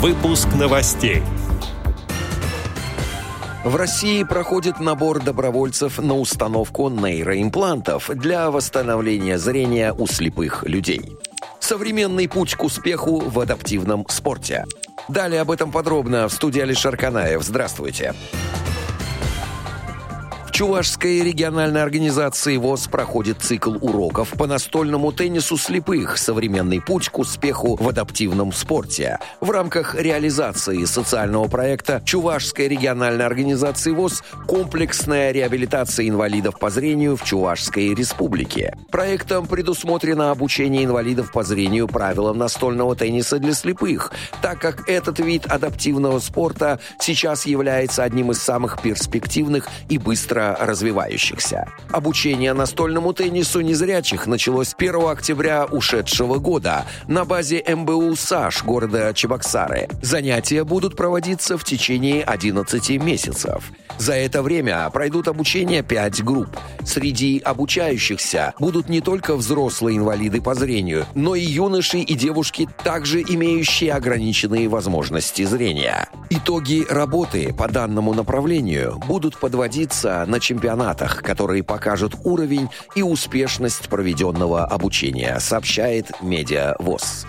Выпуск новостей. В России проходит набор добровольцев на установку нейроимплантов для восстановления зрения у слепых людей. Современный путь к успеху в адаптивном спорте. Далее об этом подробно в студии Алишер Канаев. Здравствуйте. Здравствуйте. Чувашской региональной организации ВОЗ проходит цикл уроков по настольному теннису слепых «Современный путь к успеху в адаптивном спорте» в рамках реализации социального проекта Чувашской региональной организации ВОЗ «Комплексная реабилитация инвалидов по зрению в Чувашской республике». Проектом предусмотрено обучение инвалидов по зрению правилам настольного тенниса для слепых, так как этот вид адаптивного спорта сейчас является одним из самых перспективных и быстро развивающихся. Обучение настольному теннису незрячих началось 1 октября ушедшего года на базе МБУ САШ города Чебоксары. Занятия будут проводиться в течение 11 месяцев. За это время пройдут обучение 5 групп. Среди обучающихся будут не только взрослые инвалиды по зрению, но и юноши и девушки, также имеющие ограниченные возможности зрения. Итоги работы по данному направлению будут подводиться на чемпионатах, которые покажут уровень и успешность проведенного обучения, сообщает Медиа ВОЗ.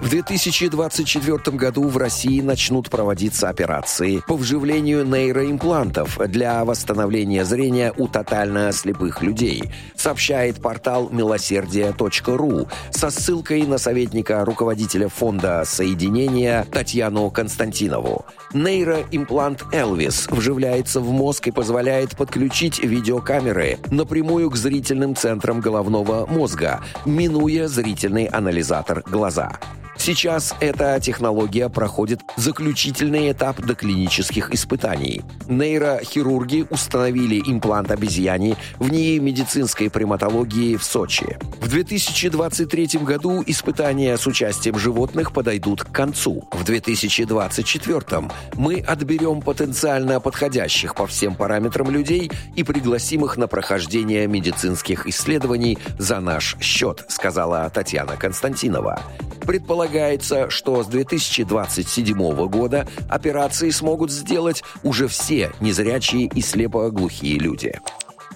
В 2024 году в России начнут проводиться операции по вживлению нейроимплантов для восстановления зрения у тотально слепых людей, сообщает портал милосердие.ру со ссылкой на советника руководителя фонда соединения Татьяну Константинову. Нейроимплант Элвис вживляется в мозг и позволяет подключить видеокамеры напрямую к зрительным центрам головного мозга, минуя зрительный анализатор глаза. Сейчас эта технология проходит заключительный этап доклинических испытаний. Нейрохирурги установили имплант обезьяне в НИИ медицинской приматологии в Сочи. В 2023 году испытания с участием животных подойдут к концу. В 2024 мы отберем потенциально подходящих по всем параметрам людей и пригласим их на прохождение медицинских исследований за наш счет, сказала Татьяна Константинова. Предполагается, что с 2027 года операции смогут сделать уже все незрячие и слепоглухие люди.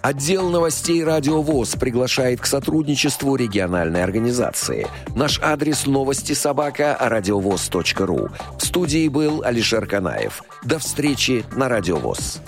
Отдел новостей «Радио ВОЗ» приглашает к сотрудничеству региональной организации. Наш адрес новости собака радиовоз.ру. В студии был Алишер Канаев. До встречи на «Радио ВОЗ».